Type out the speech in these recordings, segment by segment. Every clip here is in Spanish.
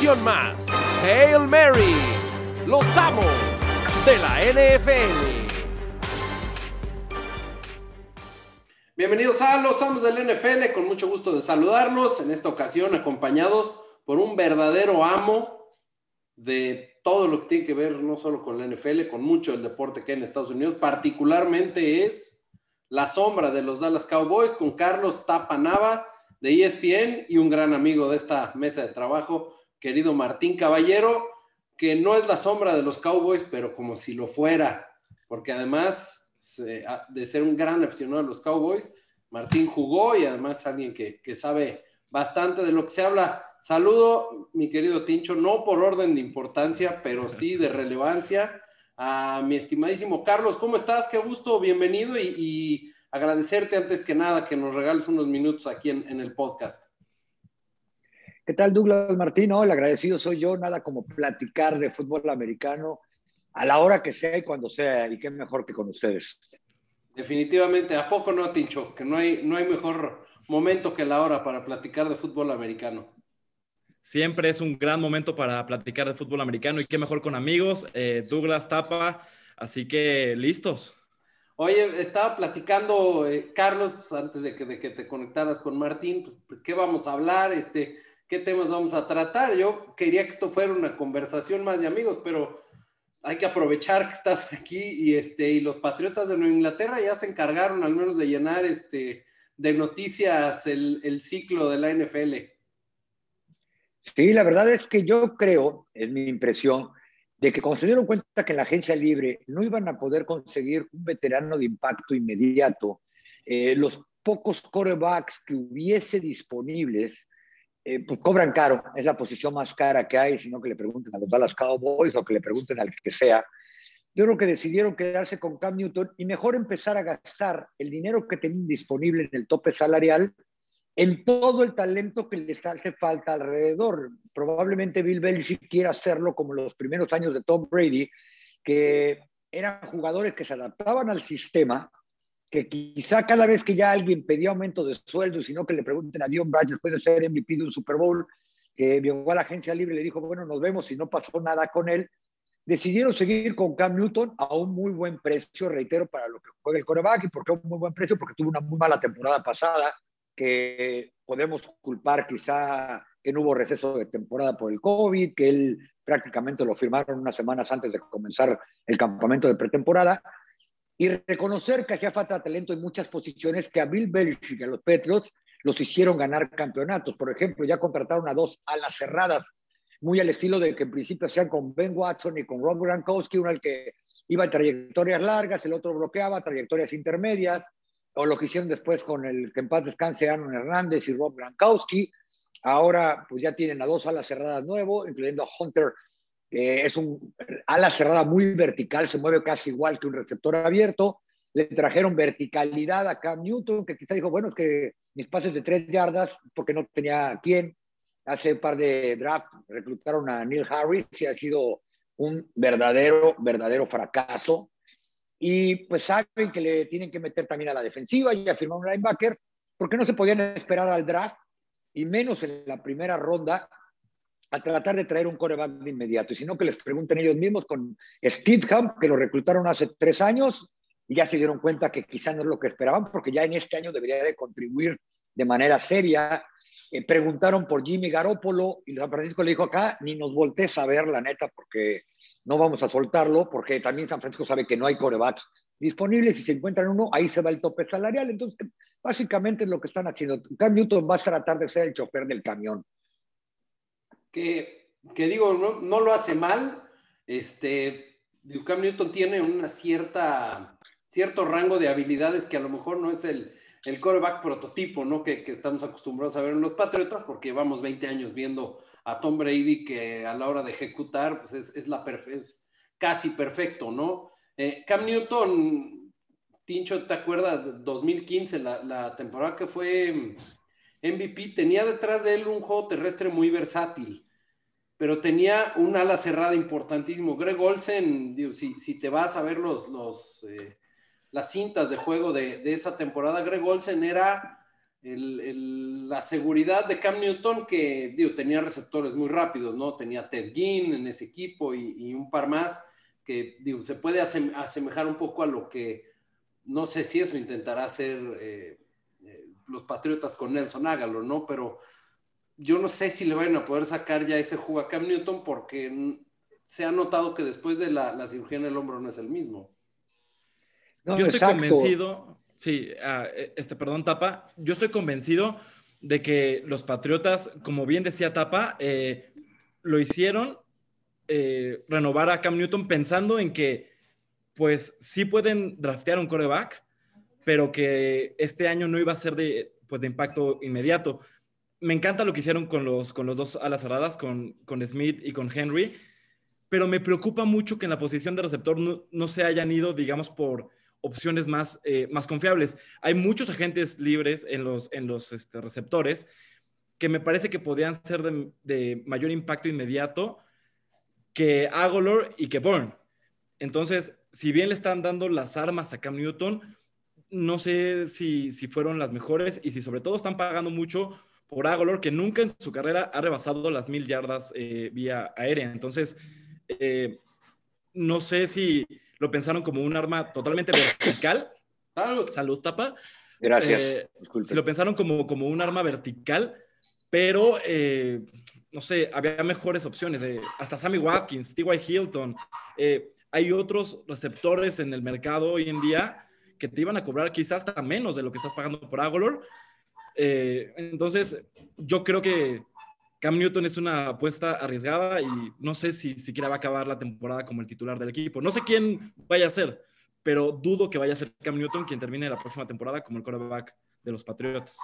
ocasión más. Hail Mary, los amos de la NFL. Bienvenidos a los amos del NFL, con mucho gusto de saludarlos. En esta ocasión acompañados por un verdadero amo de todo lo que tiene que ver no solo con la NFL, con mucho el deporte que hay en Estados Unidos, particularmente es la sombra de los Dallas Cowboys con Carlos Tapanava de ESPN y un gran amigo de esta mesa de trabajo, querido Martín Caballero, que no es la sombra de los Cowboys, pero como si lo fuera, porque además de ser un gran aficionado a los Cowboys, Martín jugó y además alguien que, que sabe bastante de lo que se habla. Saludo, mi querido Tincho, no por orden de importancia, pero sí de relevancia, a mi estimadísimo Carlos. ¿Cómo estás? Qué gusto, bienvenido y agradecerte antes que nada que nos regales unos minutos aquí en, el podcast. ¿Qué tal, Douglas Martino? El agradecido soy yo, nada como platicar de fútbol americano a la hora que sea y cuando sea, y qué mejor que con ustedes. Definitivamente, ¿a poco no, Tincho? Que no hay, no hay mejor momento que la hora para platicar de fútbol americano. Siempre es un gran momento para platicar de fútbol americano y qué mejor con amigos, eh, Douglas Tapa, así que listos. Oye, estaba platicando, eh, Carlos, antes de que, de que, te conectaras con Martín, pues, ¿qué vamos a hablar? Este, ¿Qué temas vamos a tratar? Yo quería que esto fuera una conversación más de amigos, pero hay que aprovechar que estás aquí y, este, y los Patriotas de Nueva Inglaterra ya se encargaron al menos de llenar este, de noticias el, el ciclo de la NFL. Sí, la verdad es que yo creo, es mi impresión, de que cuando se dieron cuenta que en la agencia libre no iban a poder conseguir un veterano de impacto inmediato, eh, los pocos corebacks que hubiese disponibles, eh, pues cobran caro, es la posición más cara que hay, sino que le pregunten a los Dallas Cowboys o que le pregunten al que sea. Yo creo que decidieron quedarse con Cam Newton y mejor empezar a gastar el dinero que tenían disponible en el tope salarial en todo el talento que les hace falta alrededor. Probablemente Bill Belichick quiera hacerlo como los primeros años de Tom Brady, que eran jugadores que se adaptaban al sistema, que quizá cada vez que ya alguien pedía aumento de sueldo, sino que le pregunten a Dion Bryan después de ser MVP de un Super Bowl, que llegó a la agencia libre y le dijo, bueno, nos vemos y no pasó nada con él, decidieron seguir con Cam Newton a un muy buen precio, reitero, para lo que juega el coreback. ¿Y por qué un muy buen precio? Porque tuvo una muy mala temporada pasada, que podemos culpar quizá que no hubo receso de temporada por el COVID, que él prácticamente lo firmaron unas semanas antes de comenzar el campamento de pretemporada, y reconocer que hacía falta talento en muchas posiciones que a Bill Belichick y a los Patriots los hicieron ganar campeonatos. Por ejemplo, ya contrataron a dos alas cerradas, muy al estilo de que en principio sean con Ben Watson y con Rob Gronkowski, uno el que iba en trayectorias largas, el otro bloqueaba trayectorias intermedias o lo que hicieron después con el que en paz descanse Aaron Hernández y Rob Gronkowski. Ahora pues ya tienen a dos alas cerradas nuevos, incluyendo a Hunter, que es un ala cerrada muy vertical, se mueve casi igual que un receptor abierto. Le trajeron verticalidad a Cam Newton, que quizá dijo, bueno, es que mis pases de tres yardas, porque no tenía quién. Hace un par de draft reclutaron a Neil Harris y ha sido un verdadero, verdadero fracaso y pues saben que le tienen que meter también a la defensiva y a firmar un linebacker, porque no se podían esperar al draft y menos en la primera ronda a tratar de traer un coreback de inmediato, sino que les pregunten ellos mismos con Stidham, que lo reclutaron hace tres años y ya se dieron cuenta que quizá no es lo que esperaban, porque ya en este año debería de contribuir de manera seria. Eh, preguntaron por Jimmy Garoppolo y San Francisco le dijo acá, ni nos voltees a ver, la neta, porque no vamos a soltarlo porque también San Francisco sabe que no hay corebacks disponibles. Si se encuentran uno, ahí se va el tope salarial. Entonces, básicamente es lo que están haciendo. Cam Newton va a tratar de ser el chofer del camión. Que, que digo, no, no, lo hace mal. Este, Cam Newton tiene una cierta, cierto rango de habilidades que a lo mejor no es el, el coreback prototipo, ¿no? Que, que, estamos acostumbrados a ver en los Patriotas, porque llevamos 20 años viendo a Tom Brady que a la hora de ejecutar, pues es, es la casi perfecto, ¿no? Eh, Cam Newton, Tincho, ¿te acuerdas? 2015, la, la temporada que fue MVP, tenía detrás de él un juego terrestre muy versátil, pero tenía un ala cerrada importantísimo. Greg Olsen, si, si, te vas a ver los, los, eh, las cintas de juego de, de, esa temporada, Greg Olsen era la seguridad de Cam Newton, que digo, tenía receptores muy rápidos, ¿no? Tenía Ted Ginn en ese equipo y, un par más, que digo, se puede asemejar un poco a lo que, no sé si eso intentará hacer eh, eh, los Patriotas con Nelson Ágalo, ¿no? Pero yo no sé si le van a poder sacar ya ese jugo a Cam Newton porque se ha notado que después de la, cirugía en el hombro no es el mismo. Yo estoy convencido, Sí, e, este, perdón, Tapa. Yo estoy convencido de que los Patriotas, como bien decía Tapa, eh, lo hicieron eh, renovar a Cam Newton pensando en que, pues, sí pueden draftear un coreback, pero que este año no iba a ser de, pues, de impacto inmediato. Me encanta lo que hicieron con los, con los dos alas cerradas, con, con Smith y con Henry, pero me preocupa mucho que en la posición de receptor no, no se hayan ido, digamos, por opciones más, eh, más confiables. Hay muchos agentes libres en los, en los este, receptores que me parece que podrían ser de, mayor impacto inmediato que Agolor y que Bourne. Entonces, si bien le están dando las armas a Cam Newton, no sé si, si fueron las mejores y si sobre todo están pagando mucho por Agolor, que nunca en su carrera ha rebasado las mil yardas eh, vía aérea. Entonces, eh, no sé si, lo pensaron como un arma totalmente vertical. Salud. Salud, tapa. Gracias. Eh, si lo pensaron como, como un arma vertical, pero eh, no sé, había mejores opciones. hasta Sammy Watkins, T.Y. Hilton. Eh, hay otros receptores en el mercado hoy en día que te iban a cobrar quizás hasta menos de lo que estás pagando por Agolor. entonces, yo creo que Cam Newton es una apuesta arriesgada y no sé si siquiera va a acabar la temporada como el titular del equipo. No sé quién vaya a ser, pero dudo que vaya a ser Cam Newton quien termine la próxima temporada como el quarterback de los Patriotas.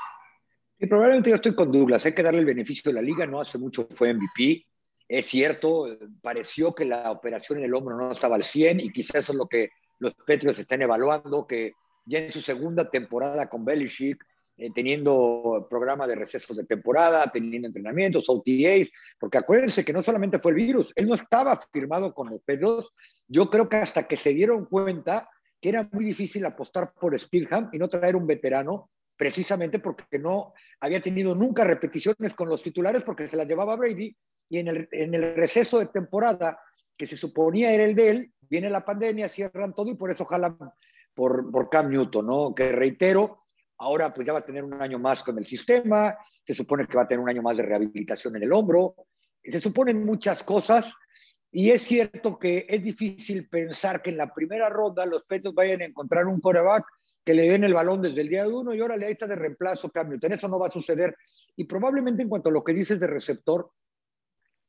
Y probablemente yo estoy con Douglas. Hay que darle el beneficio de la liga. No hace mucho fue MVP. Es cierto, pareció que la operación en el hombro no estaba al 100 y quizás eso es lo que los Patriots están evaluando, que ya en su segunda temporada con Belichick eh, teniendo programa de recesos de temporada, teniendo entrenamientos, OTAs, porque acuérdense que no solamente fue el virus, él no estaba firmado con los Pedros. Yo creo que hasta que se dieron cuenta que era muy difícil apostar por Speedham y no traer un veterano, precisamente porque no había tenido nunca repeticiones con los titulares porque se las llevaba Brady y en el, en el receso de temporada que se suponía era el de él, viene la pandemia, cierran todo y por eso jalan por, por Cam Newton, ¿no? Que reitero, Ahora pues ya va a tener un año más con el sistema, se supone que va a tener un año más de rehabilitación en el hombro, se suponen muchas cosas y es cierto que es difícil pensar que en la primera ronda los Petos vayan a encontrar un coreback que le den el balón desde el día de uno y ahora le está de reemplazo cambio. Eso no va a suceder. Y probablemente en cuanto a lo que dices de receptor,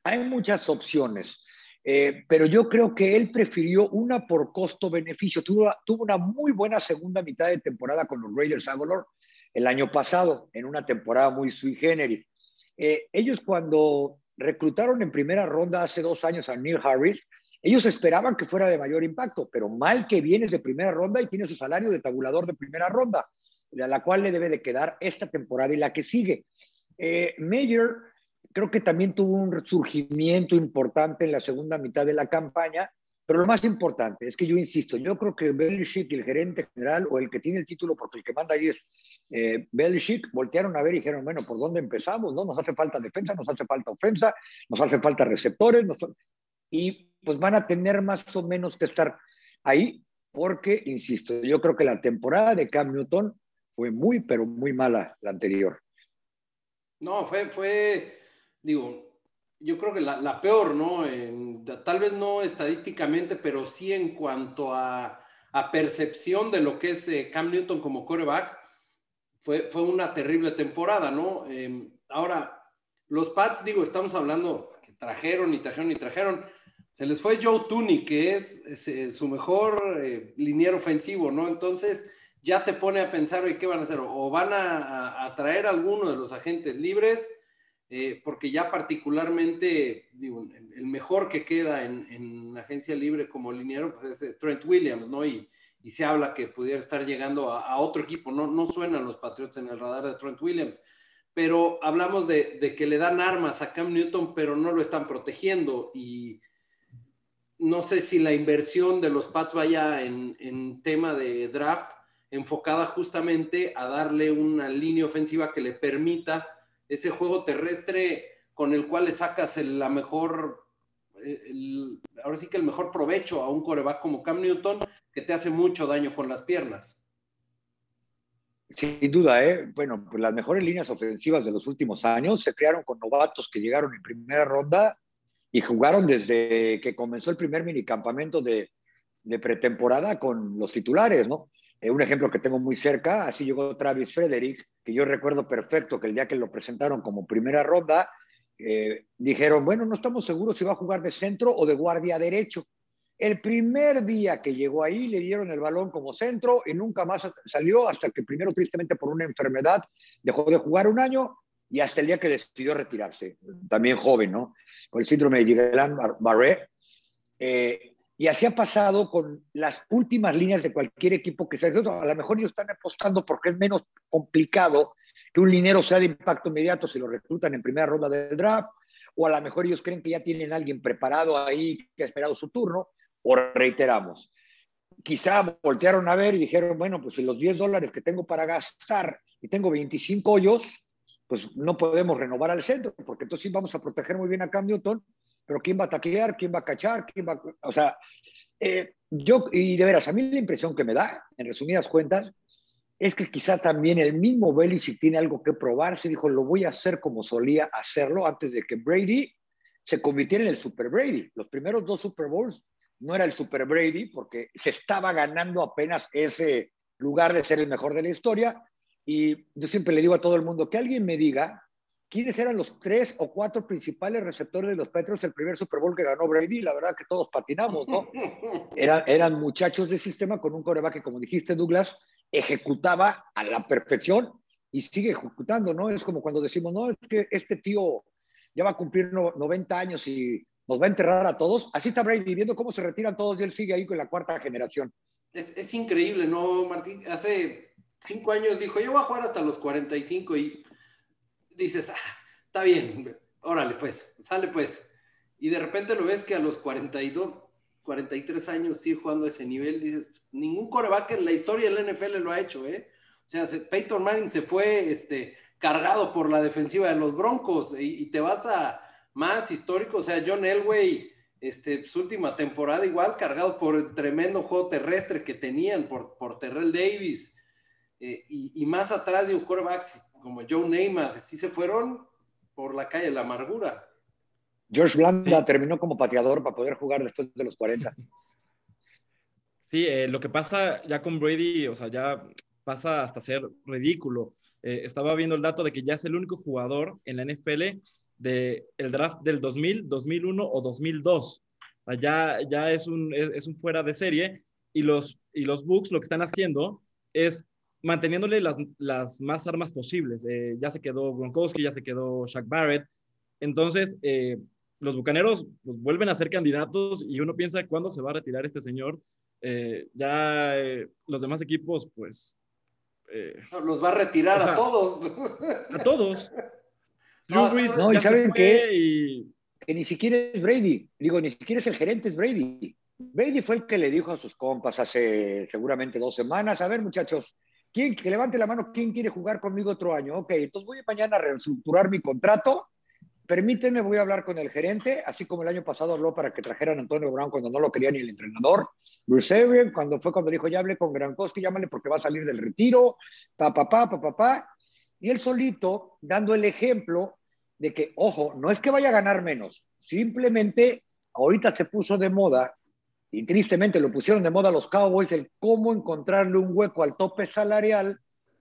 hay muchas opciones. Eh, pero yo creo que él prefirió una por costo-beneficio. Tuvo, una muy buena segunda mitad de temporada con los Raiders Agolor el año pasado, en una temporada muy sui generis. Eh, ellos cuando reclutaron en primera ronda hace dos años a Neil Harris, ellos esperaban que fuera de mayor impacto, pero mal que vienes de primera ronda y tiene su salario de tabulador de primera ronda, a la cual le debe de quedar esta temporada y la que sigue. Eh, creo que también tuvo un resurgimiento importante en la segunda mitad de la campaña, pero lo más importante es que yo insisto, yo creo que Belichick el gerente general o el que tiene el título, porque el que manda ahí es eh, Belichick, voltearon a ver y dijeron, bueno, ¿por dónde empezamos? ¿No? Nos hace falta defensa, nos hace falta ofensa, nos hace falta receptores, y pues van a tener más o menos que estar ahí, porque, insisto, yo creo que la temporada de Cam Newton fue muy, pero muy mala la anterior. No, fue, fue digo, yo creo que la, peor, ¿no? tal vez no estadísticamente, pero sí en cuanto a, percepción de lo que es eh, Cam Newton como quarterback, fue, fue una terrible temporada, ¿no? Em, ahora, los Pats, digo, estamos hablando que trajeron y trajeron y trajeron. Se les fue Joe Tooney, que es, su mejor eh, liniero ofensivo, ¿no? Entonces, ya te pone a pensar, ¿qué van a hacer? O van a, a traer a alguno de los agentes libres eh, porque ya particularmente, digo, el mejor que queda en, en agencia libre como liniero pues es eh, Trent Williams, ¿no? Y, y se habla que pudiera estar llegando a, otro equipo, no, no suenan los Patriots en el radar de Trent Williams, pero hablamos de, de, que le dan armas a Cam Newton, pero no lo están protegiendo y no sé si la inversión de los Pats vaya en, en tema de draft enfocada justamente a darle una línea ofensiva que le permita ese juego terrestre con el cual le sacas la mejor, ahora sí que el mejor provecho a un coreback como Cam Newton, que te hace mucho daño con las piernas. Sin duda, ¿eh? Bueno, pues las mejores líneas ofensivas de los últimos años se crearon con novatos que llegaron en primera ronda y jugaron desde que comenzó el primer minicampamento de, de pretemporada con los titulares, ¿no? Eh, un ejemplo que tengo muy cerca, así llegó Travis Frederick, que yo recuerdo perfecto que el día que lo presentaron como primera ronda, eh, dijeron, bueno, no estamos seguros si va a jugar de centro o de guardia derecho. El primer día que llegó ahí le dieron el balón como centro y nunca más salió hasta que primero tristemente por una enfermedad dejó de jugar un año y hasta el día que decidió retirarse, también joven, ¿no? Con el síndrome de Gillian Barré. Eh, y así ha pasado con las últimas líneas de cualquier equipo que sea. A lo mejor ellos están apostando porque es menos complicado que un linero sea de impacto inmediato si lo reclutan en primera ronda del draft, o a lo mejor ellos creen que ya tienen alguien preparado ahí que ha esperado su turno, o reiteramos. Quizá voltearon a ver y dijeron, bueno, pues si los 10 dólares que tengo para gastar y tengo 25 hoyos, pues no podemos renovar al centro, porque entonces sí vamos a proteger muy bien a Cam Newton, pero ¿quién va a taclear? ¿Quién va a cachar? ¿Quién va O sea, eh, yo, y de veras, a mí la impresión que me da, en resumidas cuentas, es que quizá también el mismo si tiene algo que probar, se dijo, lo voy a hacer como solía hacerlo antes de que Brady se convirtiera en el Super Brady. Los primeros dos Super Bowls no era el Super Brady porque se estaba ganando apenas ese lugar de ser el mejor de la historia. Y yo siempre le digo a todo el mundo que alguien me diga quiénes eran los tres o cuatro principales receptores de los Petros el primer Super Bowl que ganó Brady. La verdad que todos patinamos, ¿no? Era, eran muchachos de sistema con un coreback que, como dijiste, Douglas, ejecutaba a la perfección y sigue ejecutando, ¿no? Es como cuando decimos, no, es que este tío ya va a cumplir 90 años y nos va a enterrar a todos. Así está Brady viendo cómo se retiran todos y él sigue ahí con la cuarta generación. Es, es increíble, ¿no, Martín? Hace cinco años dijo, yo voy a jugar hasta los 45 y dices, ah, está bien, órale pues, sale pues. Y de repente lo ves que a los 42, 43 años sigue jugando a ese nivel, dices, ningún coreback en la historia del NFL lo ha hecho, ¿eh? O sea, Peyton Manning se fue este, cargado por la defensiva de los Broncos y te vas a más histórico, o sea, John Elway, este, su última temporada igual cargado por el tremendo juego terrestre que tenían por, por Terrell Davis, eh, y, más atrás de un quarterback como Joe Neymar, sí se fueron por la calle de la amargura. George Blanda terminó como pateador para poder jugar después de los 40. Sí, eh, lo que pasa ya con Brady, o sea, ya pasa hasta ser ridículo. Eh, estaba viendo el dato de que ya es el único jugador en la NFL del el draft del 2000, 2001 o 2002. Ya, ya es, un, es, un fuera de serie y los, y los Bucks lo que están haciendo es manteniéndole las, las más armas posibles. Eh, ya se quedó Gronkowski, ya se quedó Shaq Barrett. Entonces, eh, los Bucaneros pues, vuelven a ser candidatos y uno piensa cuándo se va a retirar este señor. Eh, ya los demás equipos, pues... los va a retirar a todos. A todos. no, y saben que, que ni siquiera es Brady. Digo, ni siquiera es el gerente, es Brady. Brady fue el que le dijo a sus compas hace seguramente dos semanas, a ver muchachos, ¿quién, que levante la mano, ¿quién quiere jugar conmigo otro año? Ok, entonces voy mañana a reestructurar mi contrato, permítanme, voy a hablar con el gerente, así como el año pasado habló para que trajeran a Antonio Brown cuando no lo quería ni el entrenador, Bruce Arian, cuando fue cuando dijo, ya hablé con Gronkowski, llámale porque va a salir del retiro, pa, pa, pa, pa, pa, pa, y él solito, dando el ejemplo, de que, ojo, no es que vaya a ganar menos, simplemente ahorita se puso de moda y tristemente lo pusieron de moda los Cowboys el cómo encontrarle un hueco al tope salarial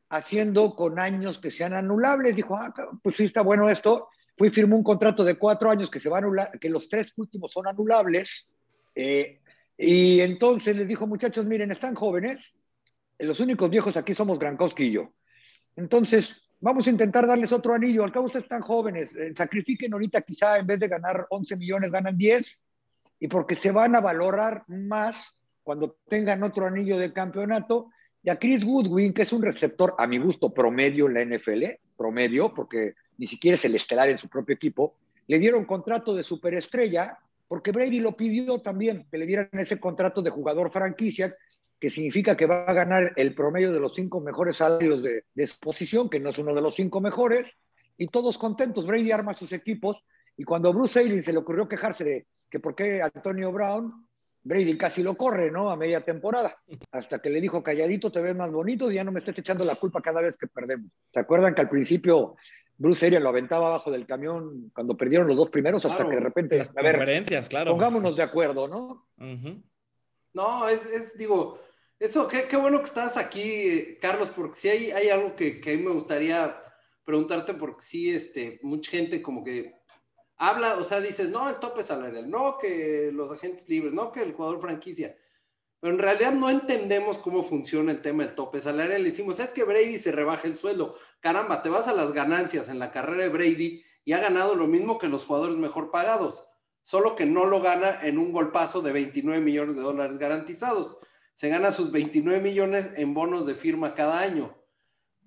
haciendo con años que sean anulables. Dijo, ah, pues sí está bueno esto. Fui firmó un contrato de cuatro años que se va a anular, que los tres últimos son anulables. Eh, y entonces les dijo, muchachos, miren, están jóvenes. Los únicos viejos aquí somos Grankowski y yo. Entonces, vamos a intentar darles otro anillo. Al cabo ustedes están jóvenes, eh, sacrifiquen ahorita quizá en vez de ganar 11 millones, ganan 10 y porque se van a valorar más cuando tengan otro anillo de campeonato. Y a Chris Goodwin, que es un receptor a mi gusto promedio en la NFL, promedio, porque ni siquiera es el estelar en su propio equipo, le dieron contrato de superestrella porque Brady lo pidió también, que le dieran ese contrato de jugador franquicia que significa que va a ganar el promedio de los cinco mejores salarios de, exposición, que no es uno de los cinco mejores, y todos contentos. Brady arma sus equipos, y cuando Bruce Ailing se le ocurrió quejarse de que por qué Antonio Brown, Brady casi lo corre, ¿no? A media temporada, hasta que le dijo, calladito, te ves más bonito y ya no me estés echando la culpa cada vez que perdemos. ¿Se acuerdan que al principio Bruce Arians lo aventaba abajo del camión cuando perdieron los dos primeros hasta que de repente... Las a conferencias, claro. Pongámonos de acuerdo, ¿no? No, es, es, digo, eso, qué, qué, bueno que estás aquí, Carlos, porque sí hay, hay algo que, que a mí me gustaría preguntarte, porque sí, este, mucha gente como que habla, o sea, dices, no, el tope salarial, no que los agentes libres, no que el jugador franquicia. Pero en realidad no entendemos cómo funciona el tema del tope salarial. Le decimos, es que Brady se rebaja el sueldo. Caramba, te vas a las ganancias en la carrera de Brady y ha ganado lo mismo que los jugadores mejor pagados, solo que no lo gana en un golpazo de 29 millones de dólares garantizados. Se gana sus 29 millones en bonos de firma cada año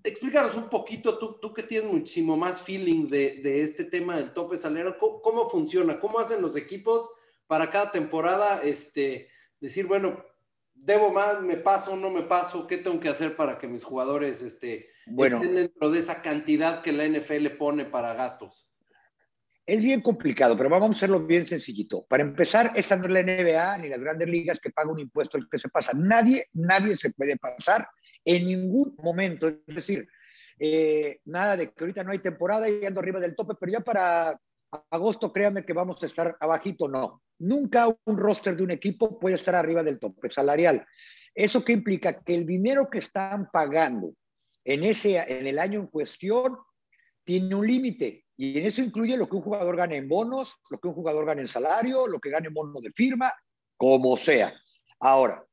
explícanos un poquito, tú, tú que tienes muchísimo más feeling de, este tema del tope salarial, ¿cómo, funciona? ¿Cómo hacen los equipos para cada temporada este, decir, bueno, debo más, me paso, no me paso, qué tengo que hacer para que mis jugadores este, estén dentro de esa cantidad que la NFL pone para gastos? Es bien complicado, pero vamos a hacerlo bien sencillito. Para empezar, esta no es la NBA ni las grandes ligas que pagan un impuesto el que se pasa. Nadie, nadie se puede pasar en ningún momento. Es decir, eh, nada de que ahorita no hay temporada y ando arriba del tope, pero ya para agosto créame que vamos a estar abajito, no. Nunca un roster de un equipo puede estar arriba del tope salarial. ¿Eso qué implica? Que el dinero que están pagando en, ese, en el año en cuestión tiene un límite. Y en eso incluye lo que un jugador gane en bonos, lo que un jugador gane en salario, lo que gane en bono de firma, como sea. Ahora,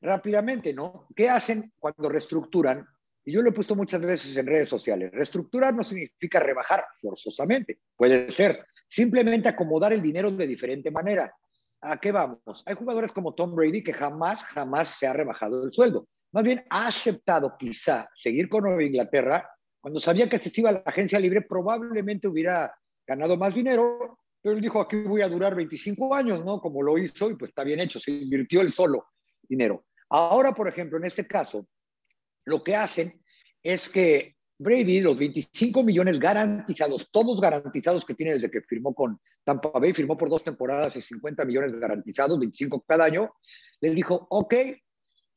rápidamente, ¿no? ¿Qué hacen cuando reestructuran? Y yo lo he puesto muchas veces en redes sociales. Reestructurar no significa rebajar forzosamente, puede ser simplemente acomodar el dinero de diferente manera. ¿A qué vamos? Hay jugadores como Tom Brady que jamás, jamás se ha rebajado el sueldo. Más bien ha aceptado quizá seguir con Nueva Inglaterra cuando sabía que se iba a la agencia libre probablemente hubiera ganado más dinero, pero él dijo aquí voy a durar 25 años, ¿no? Como lo hizo y pues está bien hecho, se invirtió él solo dinero. Ahora, por ejemplo, en este caso, lo que hacen es que Brady, los 25 millones garantizados, todos garantizados que tiene desde que firmó con Tampa Bay, firmó por dos temporadas y 50 millones garantizados, 25 cada año, les dijo, ok,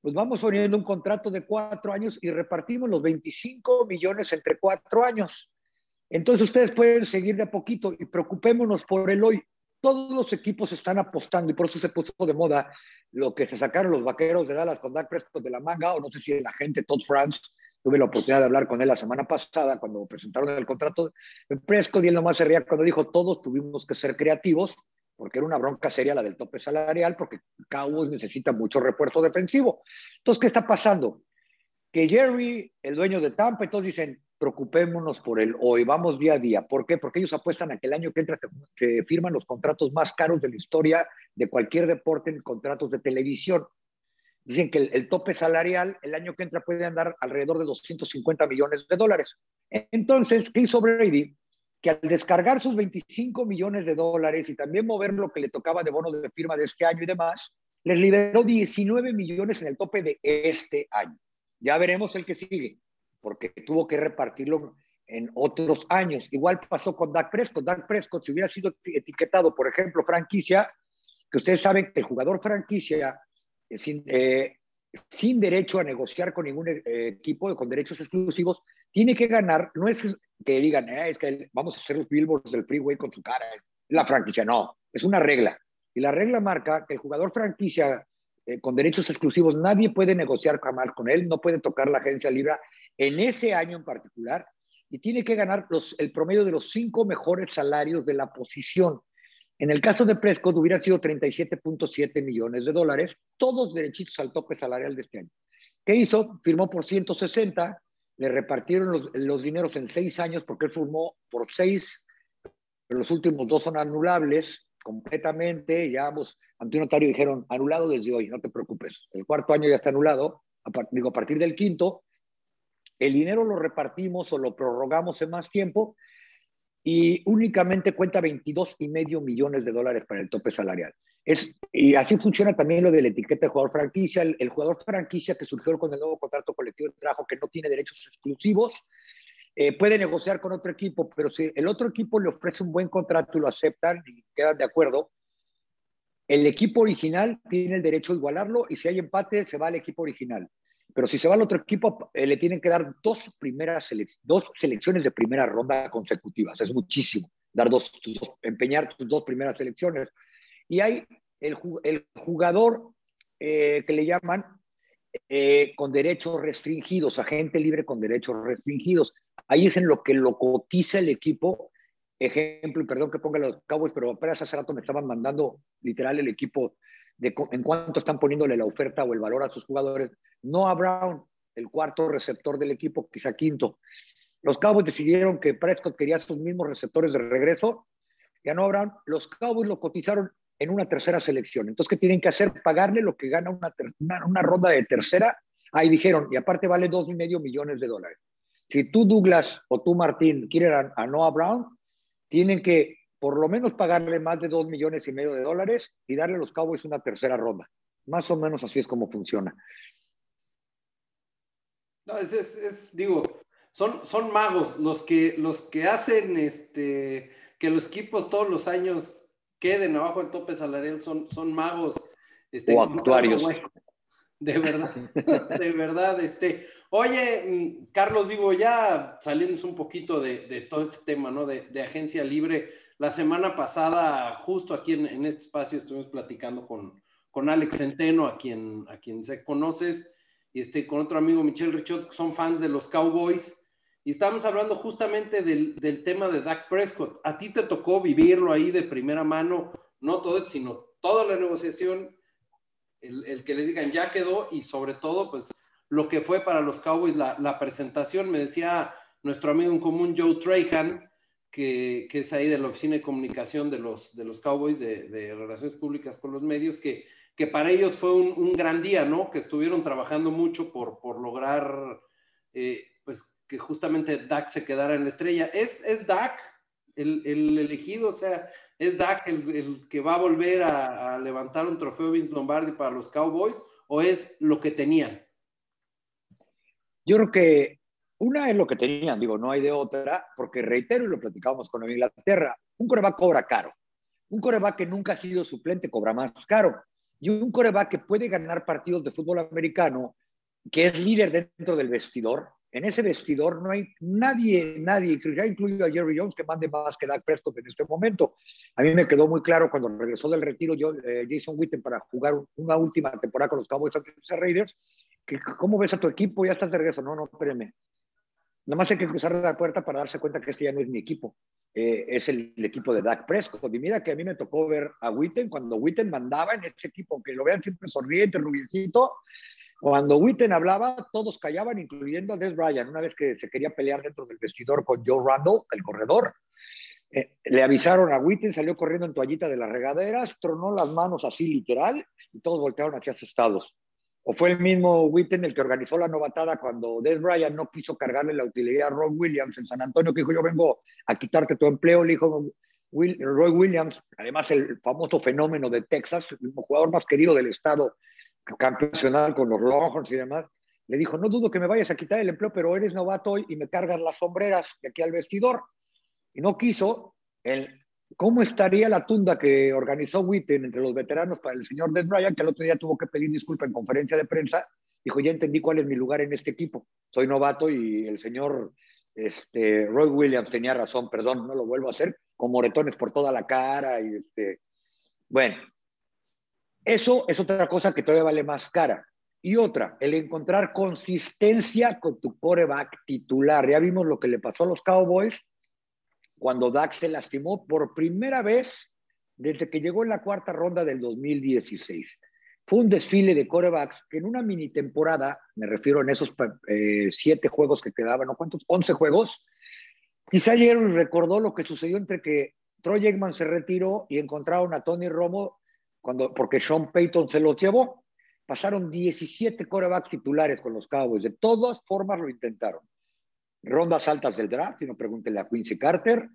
pues vamos poniendo un contrato de cuatro años y repartimos los 25 millones entre cuatro años. Entonces ustedes pueden seguir de a poquito y preocupémonos por el hoy todos los equipos están apostando y por eso se puso de moda lo que se sacaron los vaqueros de Dallas con Dak Prescott de la manga, o no sé si el agente Todd France, tuve la oportunidad de hablar con él la semana pasada cuando presentaron el contrato de Prescott y él nomás se ría cuando dijo todos tuvimos que ser creativos porque era una bronca seria la del tope salarial, porque Cowboys necesita mucho refuerzo defensivo. Entonces, ¿qué está pasando? Que Jerry, el dueño de Tampa, todos dicen, preocupémonos por el hoy, vamos día a día. ¿Por qué? Porque ellos apuestan a que el año que entra se, firman los contratos más caros de la historia de cualquier deporte en contratos de televisión. Dicen que el, tope salarial el año que entra puede andar alrededor de 250 millones de dólares. Entonces, ¿qué hizo Brady? Que al descargar sus 25 millones de dólares y también mover lo que le tocaba de bono de firma de este año y demás, les liberó 19 millones en el tope de este año. Ya veremos el que sigue porque tuvo que repartirlo en otros años. Igual pasó con Dak Prescott. Dak Prescott, si hubiera sido etiquetado, por ejemplo, franquicia, que ustedes saben que el jugador franquicia, eh, sin, eh, sin derecho a negociar con ningún eh, equipo, con derechos exclusivos, tiene que ganar, no es que digan, es que vamos a hacer los billboards del freeway con su cara, la franquicia, no, es una regla. Y la regla marca que el jugador franquicia con derechos exclusivos, nadie puede negociar jamás con él, no puede tocar la agencia libre en ese año en particular y tiene que ganar los, el promedio de los cinco mejores salarios de la posición. En el caso de Prescott hubiera sido 37.7 millones de dólares, todos derechitos al tope salarial de este año. ¿Qué hizo? Firmó por 160, le repartieron los, los dineros en seis años porque él firmó por seis, pero los últimos dos son anulables completamente, ya ambos ante un notario dijeron anulado desde hoy, no te preocupes. El cuarto año ya está anulado, digo, a partir del quinto, el dinero lo repartimos o lo prorrogamos en más tiempo y únicamente cuenta 22 y medio millones de dólares para el tope salarial. Es, y así funciona también lo de la etiqueta de jugador franquicia. El, jugador franquicia que surgió con el nuevo contrato colectivo de trabajo que no tiene derechos exclusivos, eh, puede negociar con otro equipo, pero si el otro equipo le ofrece un buen contrato y lo aceptan y quedan de acuerdo, el equipo original tiene el derecho a igualarlo y si hay empate se va al equipo original. Pero si se va al otro equipo, eh, le tienen que dar dos, primeras dos selecciones de primera ronda consecutivas. Es muchísimo dar dos, empeñar tus dos primeras selecciones. Y hay el, el jugador eh, que le llaman eh, con derechos restringidos, agente libre con derechos restringidos. Ahí es en lo que lo cotiza el equipo. Ejemplo, perdón que ponga los Cowboys, pero apenas hace rato me estaban mandando literal el equipo de en cuánto están poniéndole la oferta o el valor a sus jugadores. Noah Brown, el cuarto receptor del equipo, quizá quinto. Los Cowboys decidieron que Prescott quería sus mismos receptores de regreso. Y a Noah Brown, los Cowboys lo cotizaron en una tercera selección. Entonces, ¿qué tienen que hacer? Pagarle lo que gana una, una, ronda de tercera. Ahí dijeron, y aparte vale dos y medio millones de dólares. Si tú, Douglas, o tú, Martín, quieren a Noah Brown, tienen que por lo menos pagarle más de dos millones y medio de dólares y darle a los Cowboys una tercera ronda. Más o menos así es como funciona. No, es, es, digo, son, son magos los que, los que hacen este, que los equipos todos los años queden abajo del tope salarial, son, son magos. Este, o actuarios. De verdad, de verdad, este. Oye, mm, Carlos, digo, ya saliendo un poquito de, todo este tema, ¿no? De, de, agencia libre. La semana pasada, justo aquí en, este espacio, estuvimos platicando con, con Alex Centeno, a quien, a quien se conoces, y este, con otro amigo, Michelle Richot, que son fans de los Cowboys. Y estábamos hablando justamente del, del tema de Dak Prescott. A ti te tocó vivirlo ahí de primera mano, no todo, sino toda la negociación el, que les digan ya quedó y sobre todo, pues lo que fue para los Cowboys la, presentación. Me decía nuestro amigo en común, Joe Trahan, que, es ahí de la oficina de comunicación de los, de los Cowboys, de, Relaciones Públicas con los medios, que, que para ellos fue un, gran día, ¿no? Que estuvieron trabajando mucho por, por lograr, eh, pues, que justamente Dak se quedara en la estrella. ¿Es, es Dak el, el elegido? O sea, ¿Es Dak el, que va a volver a, levantar un trofeo Vince Lombardi para los Cowboys o es lo que tenían? Yo creo que una es lo que tenían, digo, no hay de otra, porque reitero y lo platicábamos con Inglaterra, un coreback cobra caro. Un coreback que nunca ha sido suplente cobra más caro. Y un coreback que puede ganar partidos de fútbol americano, que es líder dentro del vestidor, en ese vestidor no hay nadie, nadie, ya incluido a Jerry Jones, que mande más que Dak Prescott en este momento. A mí me quedó muy claro cuando regresó del retiro eh, Jason Witten para jugar una última temporada con los Cowboys Raiders, que cómo ves a tu equipo, ya estás de regreso. No, no, espérame. Nada más hay que cruzar la puerta para darse cuenta que este ya no es mi equipo. Eh, es el, equipo de Dak Prescott. Y mira que a mí me tocó ver a Witten cuando Witten mandaba en ese equipo, que lo vean siempre sonriente, rubiecito, cuando Witten hablaba, todos callaban, incluyendo a Des Bryant, una vez que se quería pelear dentro del vestidor con Joe Randall, el corredor. Eh, le avisaron a Witten, salió corriendo en toallita de las regaderas, tronó las manos así literal y todos voltearon hacia asustados. O fue el mismo Witten el que organizó la novatada cuando Des Bryant no quiso cargarle la utilidad a Roy Williams en San Antonio, que dijo: Yo vengo a quitarte tu empleo. Le dijo Roy Williams, además el famoso fenómeno de Texas, el jugador más querido del estado campeón con los Longhorns y demás, le dijo, no dudo que me vayas a quitar el empleo, pero eres novato y me cargas las sombreras de aquí al vestidor. Y no quiso. El, ¿Cómo estaría la tunda que organizó Witten entre los veteranos para el señor Des Bryant, que el otro día tuvo que pedir disculpa en conferencia de prensa? Dijo, ya entendí cuál es mi lugar en este equipo. Soy novato y el señor este, Roy Williams tenía razón, perdón, no lo vuelvo a hacer, con moretones por toda la cara y este, bueno, eso es otra cosa que todavía vale más cara. Y otra, el encontrar consistencia con tu coreback titular. Ya vimos lo que le pasó a los Cowboys cuando Dak se lastimó por primera vez desde que llegó en la cuarta ronda del 2016. Fue un desfile de corebacks que en una mini temporada, me refiero en esos eh, siete juegos que quedaban, ¿no? ¿Cuántos? Once juegos. Quizá ayer recordó lo que sucedió entre que Troy Eggman se retiró y encontraron a Tony Romo cuando, porque Sean Payton se los llevó. Pasaron 17 corebacks titulares con los Cowboys. De todas formas lo intentaron. Rondas altas del draft, si no pregúntenle a Quincy Carter.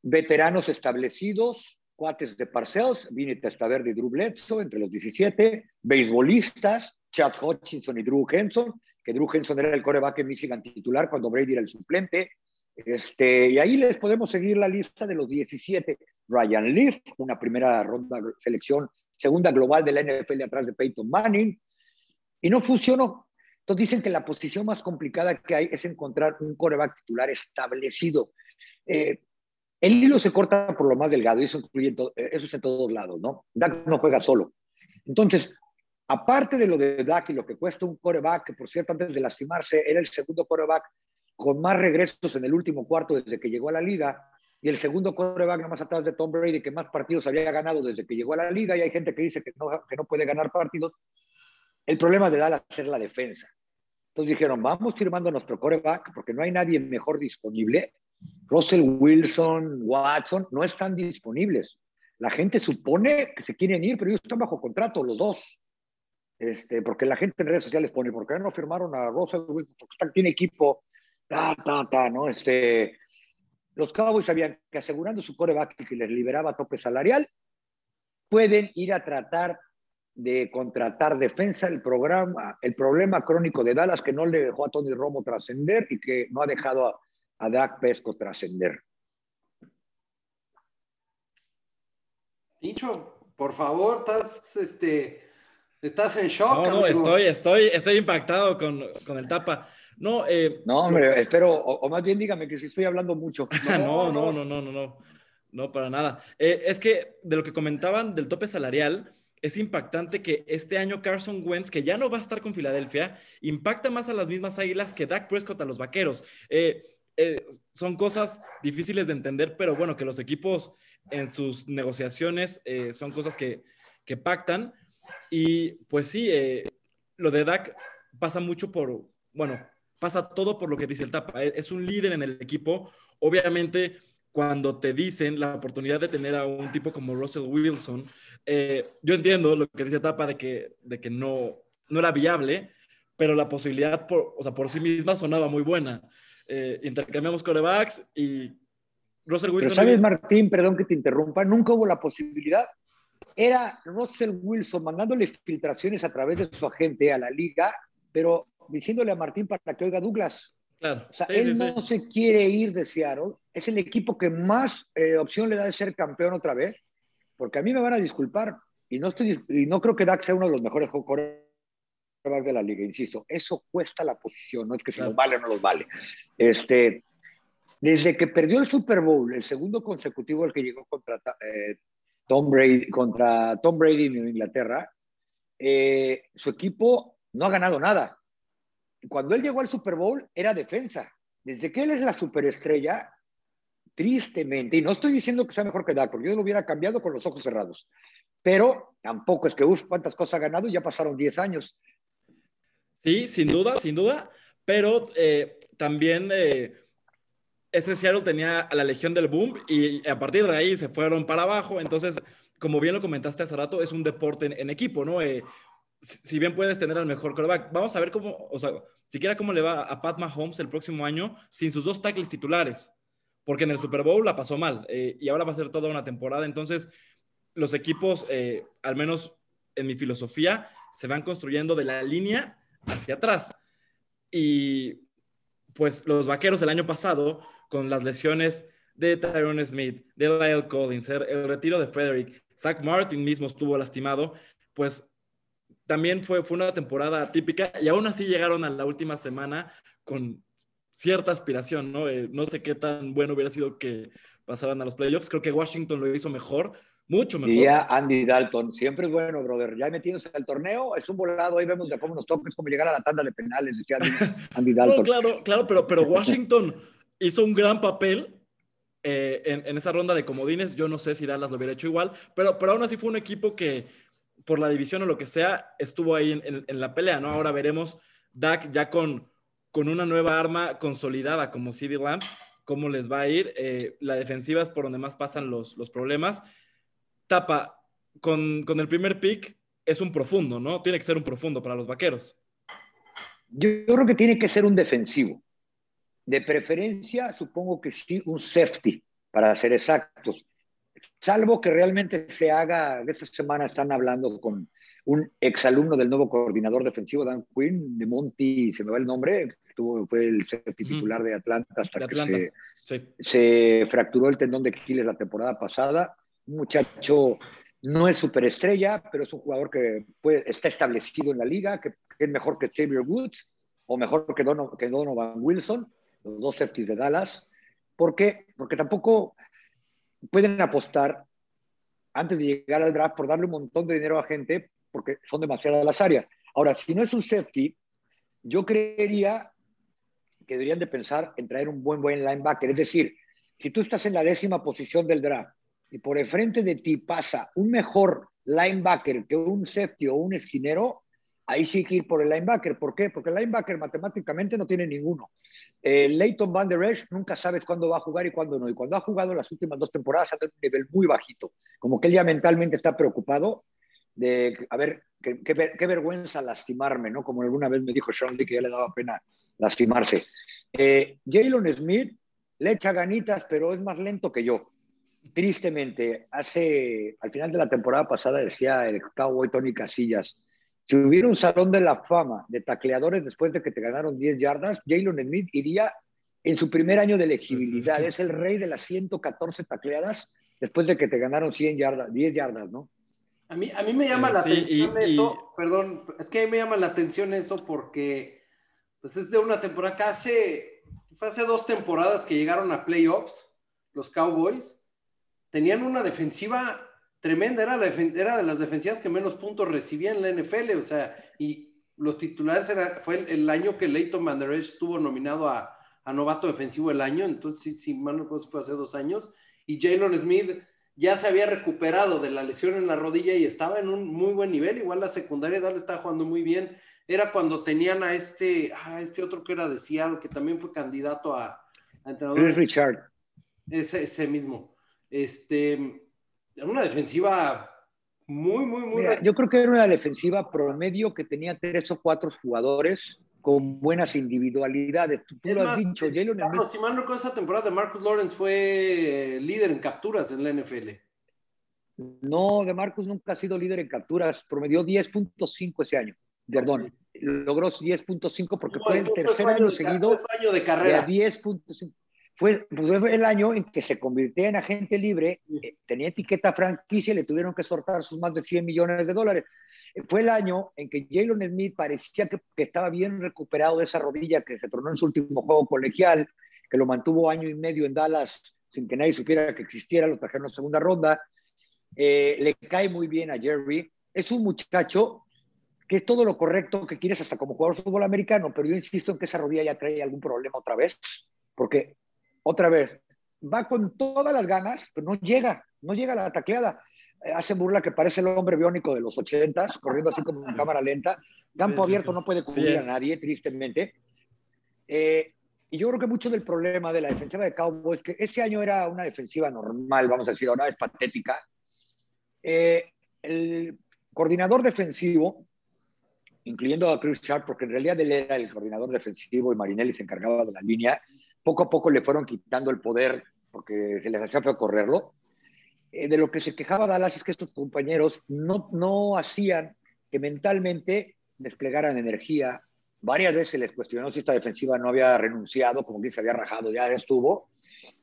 veteranos establecidos, cuates de Parcells, Vini Testaverde y Drew Bledsoe, entre los 17, beisbolistas, Chad Hutchinson y Drew Henson, que Drew Henson era el coreback en Michigan titular cuando Brady era el suplente. Este, y ahí les podemos seguir la lista de los 17. Ryan Leaf, una primera ronda selección, segunda global de la NFL atrás de Peyton Manning, y no funcionó. Entonces dicen que la posición más complicada que hay es encontrar un coreback titular establecido. Eh, el hilo se corta por lo más delgado, y eso, incluye eh, eso es en todos lados, ¿no? Dak no juega solo. Entonces, aparte de lo de Dak y lo que cuesta un coreback, que por cierto, antes de lastimarse, era el segundo coreback con más regresos en el último cuarto desde que llegó a la liga, y el segundo coreback más atrás de Tom Brady, que más partidos había ganado desde que llegó a la liga, y hay gente que dice que no, que no puede ganar partidos. El problema de Dallas es la defensa. Entonces dijeron, vamos firmando nuestro coreback porque no hay nadie mejor disponible. Russell Wilson, Watson, no están disponibles. La gente supone que se quieren ir, pero ellos están bajo contrato, los dos. Este, porque la gente en redes sociales pone, ¿por qué no firmaron a Russell Wilson? Porque tiene equipo, ta, ta, ta, ¿no? Este, los Cowboys sabían que asegurando su coreback que les liberaba tope salarial, pueden ir a tratar de contratar defensa, el programa, el problema crónico de Dallas que no le dejó a Tony Romo trascender y que no ha dejado a, a Dak Pesco trascender. Dicho, por favor, estás, este, estás en shock. No, no, estoy, estoy, estoy impactado con, con el tapa. No, eh, no, hombre, espero, o, más bien dígame que si estoy hablando mucho. No, no, no, no, no, no, no, para nada. Eh, es que de lo que comentaban del tope salarial, es impactante que este año Carson Wentz, que ya no va a estar con Filadelfia, impacta más a las mismas águilas que Dak Prescott a los vaqueros. Eh, eh, son cosas difíciles de entender, pero bueno, que los equipos en sus negociaciones eh, son cosas que, que, pactan. Y pues sí, lo de Dak pasa mucho por, bueno, pasa todo por lo que dice el Tapa. Es un líder en el equipo. Obviamente, cuando te dicen la oportunidad de tener a un tipo como Russell Wilson, eh, yo entiendo lo que dice Tapa de que, de que no, no era viable, pero la posibilidad por, o sea, por sí misma sonaba muy buena. Eh, intercambiamos corebacks y Russell Wilson. Pero sabes, Martín, perdón que te interrumpa, nunca hubo la posibilidad. Era Russell Wilson mandándole filtraciones a través de su agente a la liga, pero diciéndole a Martín para que oiga Douglas. Claro. O sea, él no se quiere ir de Seattle. Es el equipo que más eh, opción le da de ser campeón otra vez porque a mí me van a disculpar y no, estoy, y no creo que Dak sea uno de los mejores jugadores de la liga, insisto, eso cuesta la posición, no es que si los vale o no los vale. Este, desde que perdió el Super Bowl, el segundo consecutivo el que llegó contra eh, Tom Brady, contra Tom Brady en Inglaterra, eh, su equipo no ha ganado nada. Cuando él llegó al Super Bowl era defensa. Desde que él es la superestrella, tristemente, y no estoy diciendo que sea mejor que Dak, porque yo lo hubiera cambiado con los ojos cerrados, pero tampoco es que, uff, cuántas cosas ha ganado ya pasaron 10 años. Sí, sin duda, sin duda, pero eh, también eh, ese Seattle tenía a la Legión del Boom y a partir de ahí se fueron para abajo, entonces, como bien lo comentaste hace rato, es un deporte en, equipo, ¿no? Eh, si bien puedes tener al mejor quarterback, vamos a ver cómo, o sea, siquiera cómo le va a Pat Mahomes el próximo año sin sus dos tackles titulares porque en el Super Bowl la pasó mal eh, y ahora va a ser toda una temporada. Entonces, los equipos, eh, al menos en mi filosofía, se van construyendo de la línea hacia atrás. Y pues los vaqueros el año pasado, con las lesiones de Tyrone Smith, de Lyle Collins, el retiro de Frederick, Zach Martin mismo estuvo lastimado, pues también fue, fue una temporada típica y aún así llegaron a la última semana con cierta aspiración, ¿no? Eh, no sé qué tan bueno hubiera sido que pasaran a los playoffs. Creo que Washington lo hizo mejor, mucho mejor. Y ya Andy Dalton, siempre es bueno, brother. Ya metidos al torneo, es un volado, ahí vemos de cómo nos toca, es como llegar a la tanda de penales, decía Andy, Dalton. claro, claro, pero, pero Washington hizo un gran papel eh, en, esa ronda de comodines. Yo no sé si Dallas lo hubiera hecho igual, pero, pero aún así fue un equipo que, por la división o lo que sea, estuvo ahí en, en la pelea, ¿no? Ahora veremos Dak ya con con una nueva arma consolidada como CD Lamb, cómo les va a ir. Eh, la defensiva es por donde más pasan los, los problemas. Tapa, con, con, el primer pick es un profundo, ¿no? Tiene que ser un profundo para los vaqueros. Yo, creo que tiene que ser un defensivo. De preferencia, supongo que sí, un safety. para ser exactos. Salvo que realmente se haga, esta semana están hablando con un exalumno del nuevo coordinador defensivo, Dan Quinn, de Monty, se me va el nombre, estuvo, fue el titular de Atlanta hasta que se, fracturó el tendón de Aquiles la temporada pasada. Un muchacho no es superestrella, pero es un jugador que está establecido en la liga, que, es mejor que Xavier Woods o mejor que, que Donovan Wilson, los dos safeties de Dallas. ¿Por qué? Porque tampoco pueden apostar antes de llegar al draft por darle un montón de dinero a gente porque son demasiadas las áreas. Ahora, si no es un safety, yo creería que deberían de pensar en traer un buen, buen linebacker. Es decir, si tú estás en la décima posición del draft y por el frente de ti pasa un mejor linebacker que un safety o un esquinero, ahí sí que ir por el linebacker. ¿Por qué? Porque el linebacker matemáticamente no tiene ninguno. Eh, Leighton Van Der Esch nunca sabes cuándo va a jugar y cuándo no. Y cuando ha jugado las últimas dos temporadas ha tenido un nivel muy bajito. Como que él ya mentalmente está preocupado de, a ver, qué, qué, vergüenza lastimarme, ¿no? Como alguna vez me dijo Sean Lee que ya le daba pena lastimarse. Eh, Jalen Smith le echa ganitas, pero es más lento que yo. Tristemente, hace, al final de la temporada pasada decía el cowboy Tony Casillas, si hubiera un salón de la fama de tacleadores después de que te ganaron 10 yardas, Jalen Smith iría en su primer año de elegibilidad. Es el rey de las 114 tacleadas después de que te ganaron 100 yardas, 10 yardas, ¿no? A mí, a mí me llama la atención eso, perdón, es que a mí me llama la atención eso porque pues es de una temporada que hace, fue hace dos temporadas que llegaron a playoffs los Cowboys, tenían una defensiva tremenda, era, la, era de las defensivas que menos puntos recibían en la NFL, o sea, y los titulares era, fue el, año que Leighton Van Der Esch estuvo nominado a, novato defensivo del año, entonces, si, si mal no fue hace dos años, y Jalen Smith ya se había recuperado de la lesión en la rodilla y estaba en un muy buen nivel, igual la secundaria Dale estaba jugando muy bien, era cuando tenían a este, a este otro que era de Seattle, que también fue candidato a, a entrenador. Richard. Ese, ese mismo. Este, una defensiva muy, muy, muy. yo creo que era una defensiva promedio que tenía tres o cuatro jugadores con buenas individualidades. Tú, lo has dicho, eh, Jalen Carlos, si mal no esa temporada de Marcus Lawrence fue líder en capturas en la NFL. No, de Marcus nunca ha sido líder en capturas, promedió 10.5 ese año. Perdón, logró 10.5 porque fue el tercer año, seguido año de carrera. 10.5 fue, fue, el año en que se convirtió en agente libre, eh, tenía etiqueta franquicia y le tuvieron que soltar sus más de 100 millones de dólares. Fue el año en que Jalen Smith parecía que, estaba bien recuperado de esa rodilla que se tronó en su último juego colegial, que lo mantuvo año y medio en Dallas sin que nadie supiera que existiera, lo trajeron en segunda ronda. Eh, le cae muy bien a Jerry. Es un muchacho que es todo lo correcto que quieres hasta como jugador de fútbol americano, pero yo insisto en que esa rodilla ya trae algún problema otra vez, porque otra vez, va con todas las ganas, pero no llega, no llega a la tacleada. Eh, hace burla que parece el hombre biónico de los ochentas, corriendo así como en cámara lenta. Campo abierto no puede cubrir a nadie, tristemente. Eh, y yo creo que mucho del problema de la defensiva de Cowboys, que ese año era una defensiva normal, vamos a decir, ahora es patética. Eh, el coordinador defensivo, incluyendo a Chris Sharp, porque en realidad él era el coordinador defensivo y Marinelli se encargaba de la línea, poco a poco le fueron quitando el poder porque se les hacía feo correrlo. Eh, de lo que se quejaba Dallas es que estos compañeros no, no hacían que mentalmente desplegaran energía. Varias veces se les cuestionó si esta defensiva no había renunciado, como que se había rajado, ya estuvo.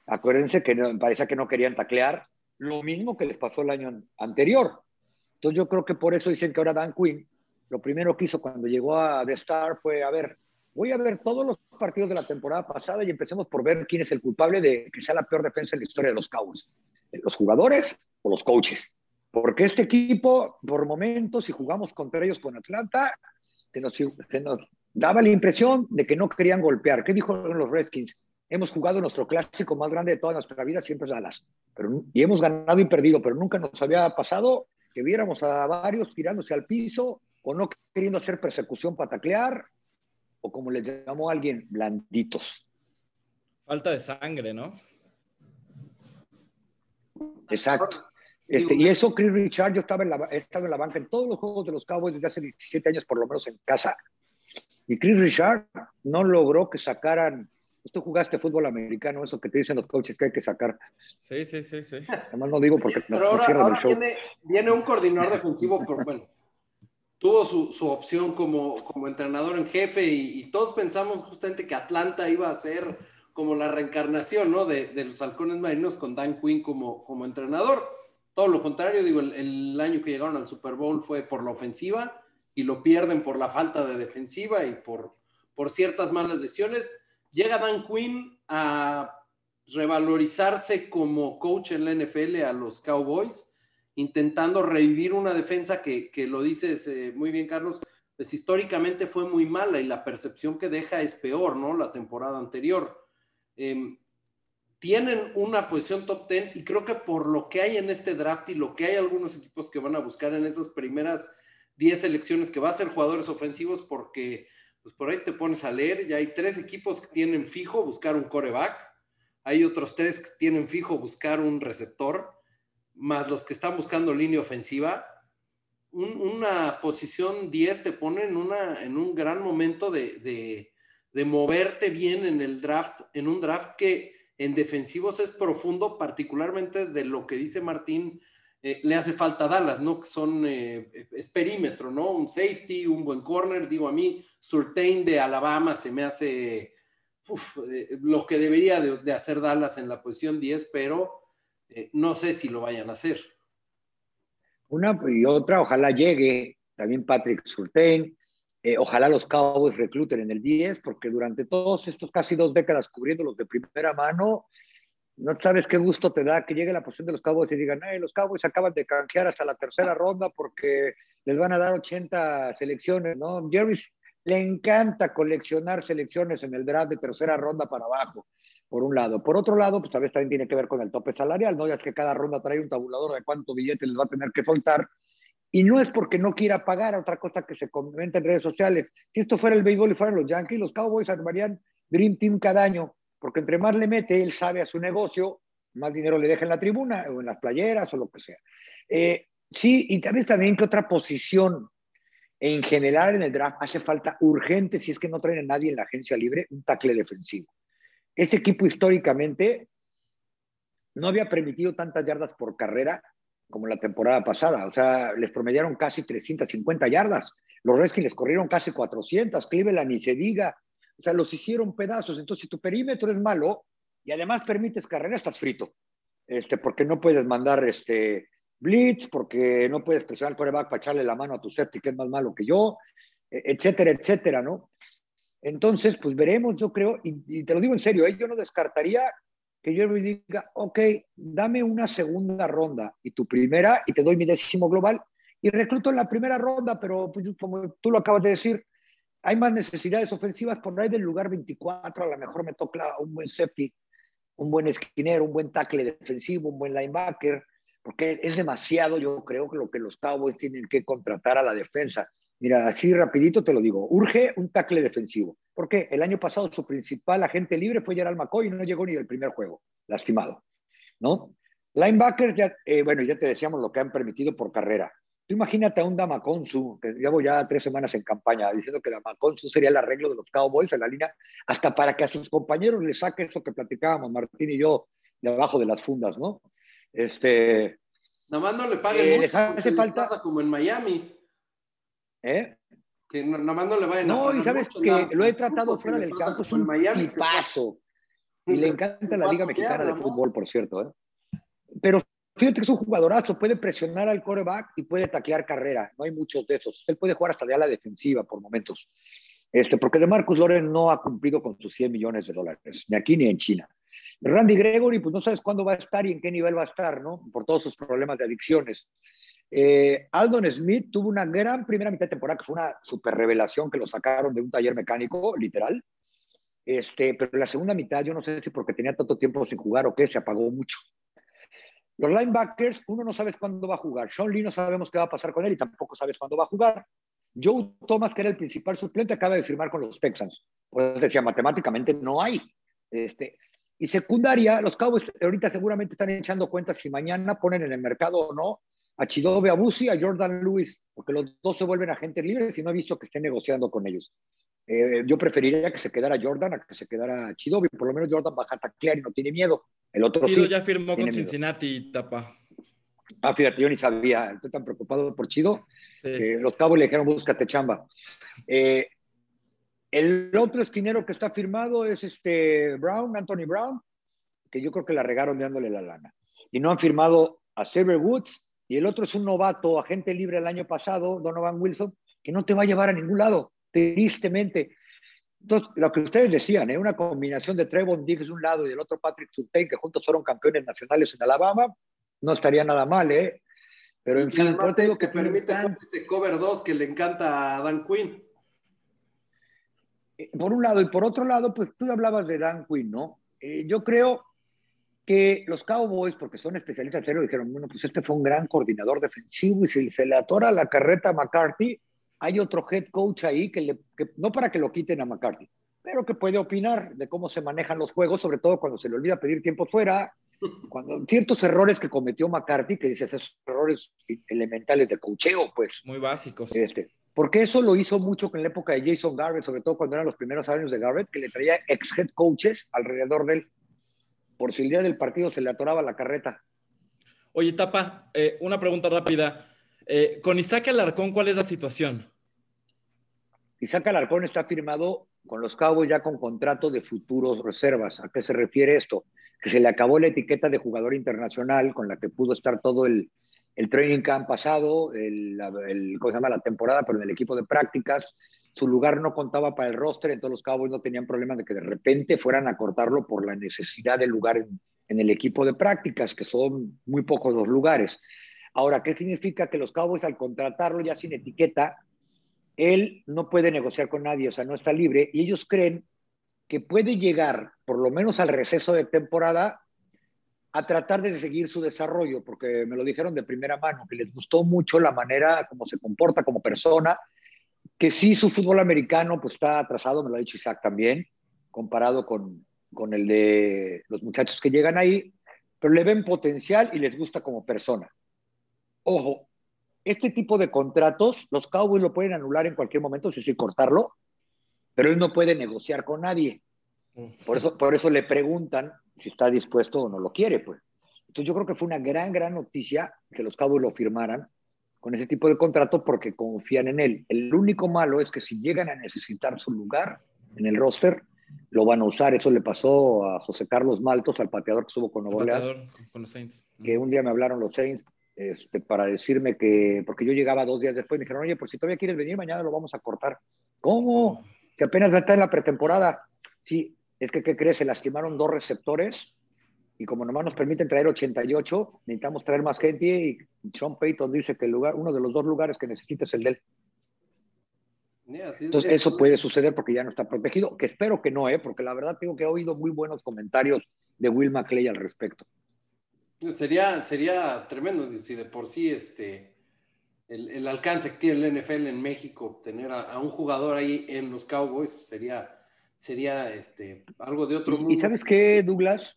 Acuérdense que no, parecía que no querían taclear, lo mismo que les pasó el año anterior. Entonces yo creo que por eso dicen que ahora Dan Quinn, lo primero que hizo cuando llegó a The Star fue, a ver, voy a ver todos los partidos de la temporada pasada y empecemos por ver quién es el culpable de que sea la peor defensa en la historia de los Cowboys. ¿Los jugadores o los coaches? Porque este equipo, por momentos, si jugamos contra ellos con Atlanta, se nos, daba la impresión de que no querían golpear. ¿Qué dijo los Redskins? Hemos jugado nuestro clásico más grande de toda nuestra vida, siempre es Dallas. Pero, y hemos ganado y perdido, pero nunca nos había pasado que viéramos a varios tirándose al piso o no queriendo hacer persecución para taclear o como les llamó alguien, blanditos. Falta de sangre, ¿no? Exacto. Este, y eso, Chris Richard, yo estaba en, la, he estado en la banca en todos los juegos de los Cowboys desde hace 17 años, por lo menos en casa. Y Chris Richard no logró que sacaran Tú jugaste fútbol americano, eso que te dicen los coaches que hay que sacar. Sí, sí, sí, sí. Además no digo porque... Pero ahora, ahora viene, viene, un coordinador defensivo, pero bueno, tuvo su, su, opción como, como entrenador en jefe y, y, todos pensamos justamente que Atlanta iba a ser como la reencarnación, ¿no? De, los halcones marinos con Dan Quinn como, como entrenador. Todo lo contrario, digo, el, año que llegaron al Super Bowl fue por la ofensiva y lo pierden por la falta de defensiva y por, por ciertas malas decisiones Llega Dan Quinn a revalorizarse como coach en la NFL a los Cowboys, intentando revivir una defensa que, lo dices eh, muy bien, Carlos, pues históricamente fue muy mala y la percepción que deja es peor, ¿no? La temporada anterior. Em, tienen una posición top 10 y creo que por lo que hay en este draft y lo que hay algunos equipos que van a buscar en esas primeras 10 selecciones que va a ser jugadores ofensivos porque pues por ahí te pones a leer, ya hay tres equipos que tienen fijo buscar un coreback, hay otros tres que tienen fijo buscar un receptor, más los que están buscando línea ofensiva. una posición 10 te pone en, una, en un gran momento de, de moverte bien en el draft, en un draft que en defensivos es profundo, particularmente de lo que dice Martín eh, le hace falta Dallas, ¿no? Que son, eh, es perímetro, ¿no? Un safety, un buen corner, digo a mí, Surtain de Alabama se me hace eh, lo que debería de, hacer Dallas en la posición 10, pero no sé si lo vayan a hacer. Una y otra, ojalá llegue también Patrick Surtain, ojalá los Cowboys recluten en el 10, porque durante todos estos casi dos décadas cubriendo los de primera mano, no sabes qué gusto te da que llegue la posición de los Cowboys y digan, los Cowboys acaban de canjear hasta la tercera ronda porque les van a dar 80 selecciones, ¿no? Jerry le encanta coleccionar selecciones en el draft de tercera ronda para abajo, por un lado. Por otro lado, pues a veces también tiene que ver con el tope salarial, ¿no? Ya es que cada ronda trae un tabulador de cuánto billete les va a tener que soltar. Y no es porque no quiera pagar, otra cosa que se comenta en redes sociales. Si esto fuera el béisbol y fueran los Yankees, los Cowboys armarían Dream Team cada año porque entre más le mete, él sabe a su negocio, más dinero le deja en la tribuna o en las playeras o lo que sea. Eh, sí, y también también que otra posición en general en el draft hace falta urgente, si es que no traen a nadie en la agencia libre, un tackle defensivo. Este equipo históricamente no había permitido tantas yardas por carrera como la temporada pasada. O sea, les promediaron casi 350 yardas. Los Redskins les corrieron casi 400. Cleveland ni se diga. O sea, los hicieron pedazos. Entonces, si tu perímetro es malo y además permites carrera, estás frito. Este, porque no puedes mandar este, blitz, porque no puedes presionar al coreback para echarle la mano a tu safety, que es más malo que yo, e, etcétera, etcétera, ¿no? Entonces, pues veremos, yo creo, y, te lo digo en serio, ¿eh? yo no descartaría que yo me diga, ok, dame una segunda ronda y tu primera, y te doy mi décimo global, y recluto en la primera ronda, pero pues, como tú lo acabas de decir, hay más necesidades ofensivas por ahí del lugar 24, a lo mejor me toca un buen safety, un buen esquinero, un buen tackle defensivo, un buen linebacker, porque es demasiado, yo creo, que lo que los Cowboys tienen que contratar a la defensa. Mira, así rapidito te lo digo, urge un tackle defensivo, porque el año pasado su principal agente libre fue Gerald McCoy y no llegó ni del primer juego, lastimado, ¿no? Linebacker, ya, eh, bueno, ya te decíamos lo que han permitido por carrera. Tú imagínate a un Damaconsu, que llevo ya tres semanas en campaña, diciendo que Damaconsu sería el arreglo de los Cowboys en la línea, hasta para que a sus compañeros les saque eso que platicábamos Martín y yo de abajo de las fundas, ¿no? Este. Nada más no le paguen eh, mucho, hace falta pasa como en Miami. ¿Eh? Que no le vayan no, a No, y sabes que lo he tratado fuera del campo, es un Miami paso. Y le encanta la Liga Mexicana de Fútbol, por cierto. ¿eh? Pero Fíjate que es un jugadorazo, puede presionar al coreback y puede taclear carrera. No hay muchos de esos. Él puede jugar hasta de ala defensiva por momentos. Este, porque de Marcus Loren no ha cumplido con sus 100 millones de dólares, ni aquí ni en China. Randy Gregory, pues no sabes cuándo va a estar y en qué nivel va a estar, ¿no? Por todos sus problemas de adicciones. Eh, Aldon Smith tuvo una gran primera mitad de temporada, que fue una super revelación que lo sacaron de un taller mecánico, literal. Este, pero la segunda mitad, yo no sé si porque tenía tanto tiempo sin jugar o qué, se apagó mucho. Los linebackers, uno no sabe cuándo va a jugar. Sean Lee no sabemos qué va a pasar con él y tampoco sabes cuándo va a jugar. Joe Thomas, que era el principal suplente, acaba de firmar con los Texans. Pues decía, matemáticamente no hay. Este, y secundaria, los Cowboys ahorita seguramente están echando cuentas si mañana ponen en el mercado o no a Chidobe Abusi, a Jordan Lewis, porque los dos se vuelven agentes libres y no he visto que estén negociando con ellos. Eh, yo preferiría que se quedara Jordan a que se quedara Chidobi. Por lo menos Jordan baja a taclear y no tiene miedo. El otro Chido ya firmó con Cincinnati, tapa. Ah, fíjate, yo ni sabía. Estoy tan preocupado por Chido. los cabos le dijeron, búscate chamba. Eh, el otro esquinero que está firmado es este Brown, Anthony Brown, que yo creo que la regaron dándole la lana. Y no han firmado a Xavier Woods. Y el otro es un novato, agente libre el año pasado, Donovan Wilson, que no te va a llevar a ningún lado tristemente. Entonces, lo que ustedes decían, ¿eh? una combinación de Trevon Diggs de un lado y del otro Patrick Surtain, que juntos fueron campeones nacionales en Alabama, no estaría nada mal, ¿eh? Pero en fin, además te, que permite ese cover 2 que le encanta a Dan Quinn. Eh, por un lado, y por otro lado, pues tú hablabas de Dan Quinn, ¿no? Eh, yo creo que los Cowboys, porque son especialistas en dijeron, bueno, pues este fue un gran coordinador defensivo y si se le atora la carreta a McCarthy, hay otro head coach ahí que, le, no para que lo quiten a McCarthy, pero que puede opinar de cómo se manejan los juegos, sobre todo cuando se le olvida pedir tiempo fuera, cuando ciertos errores que cometió McCarthy, que dices, esos errores elementales de cocheo, pues. Muy básicos. Este, porque eso lo hizo mucho en la época de Jason Garrett, sobre todo cuando eran los primeros años de Garrett, que le traía ex head coaches alrededor de él, por si el día del partido se le atoraba la carreta. Oye, Tapa, eh, una pregunta rápida. Eh, con Isaac Alarcón, ¿cuál es la situación? Isaac Alarcón está firmado con los Cowboys ya con contrato de futuros reservas. ¿A qué se refiere esto? Que se le acabó la etiqueta de jugador internacional con la que pudo estar todo el, training camp pasado, el, ¿cómo se llama? la temporada, pero en el equipo de prácticas. Su lugar no contaba para el roster, entonces los Cowboys no tenían problema de que de repente fueran a cortarlo por la necesidad de lugar en, en el equipo de prácticas, que son muy pocos los lugares. Ahora, ¿qué significa que los Cowboys al contratarlo ya sin etiqueta él no puede negociar con nadie, o sea, no está libre, y ellos creen que puede llegar, por lo menos al receso de temporada, a tratar de seguir su desarrollo, porque me lo dijeron de primera mano, que les gustó mucho la manera como se comporta como persona, que sí su fútbol americano pues está atrasado, me lo ha dicho Isaac también, comparado con, con el de los muchachos que llegan ahí, pero le ven potencial y les gusta como persona. Ojo, este tipo de contratos, los Cowboys lo pueden anular en cualquier momento, si sí, cortarlo, pero él no puede negociar con nadie. Por eso, por eso le preguntan si está dispuesto o no lo quiere, pues. Entonces yo creo que fue una gran, gran noticia que los Cowboys lo firmaran con ese tipo de contrato porque confían en él. El único malo es que si llegan a necesitar su lugar en el roster, lo van a usar. Eso le pasó a José Carlos Maltos, al pateador que estuvo con Nuevo. Con los Saints. Que un día me hablaron los Saints este, para decirme que, porque yo llegaba dos días después, me dijeron, oye, pues si todavía quieres venir, mañana lo vamos a cortar. ¿Cómo? Que apenas va a estar en la pretemporada. Sí, es que, ¿qué crees? Se lastimaron dos receptores y como nomás nos permiten traer 88, necesitamos traer más gente y Sean Payton dice que el lugar, uno de los dos lugares que necesita es el de él. Entonces, eso puede suceder porque ya no está protegido, que espero que no, ¿eh? porque la verdad tengo que he oído muy buenos comentarios de Will McClay al respecto. Sería, sería tremendo si de por sí este, el, alcance que tiene el NFL en México, tener a, un jugador ahí en los Cowboys, pues sería, sería este, algo de otro mundo. ¿Y sabes qué, Douglas?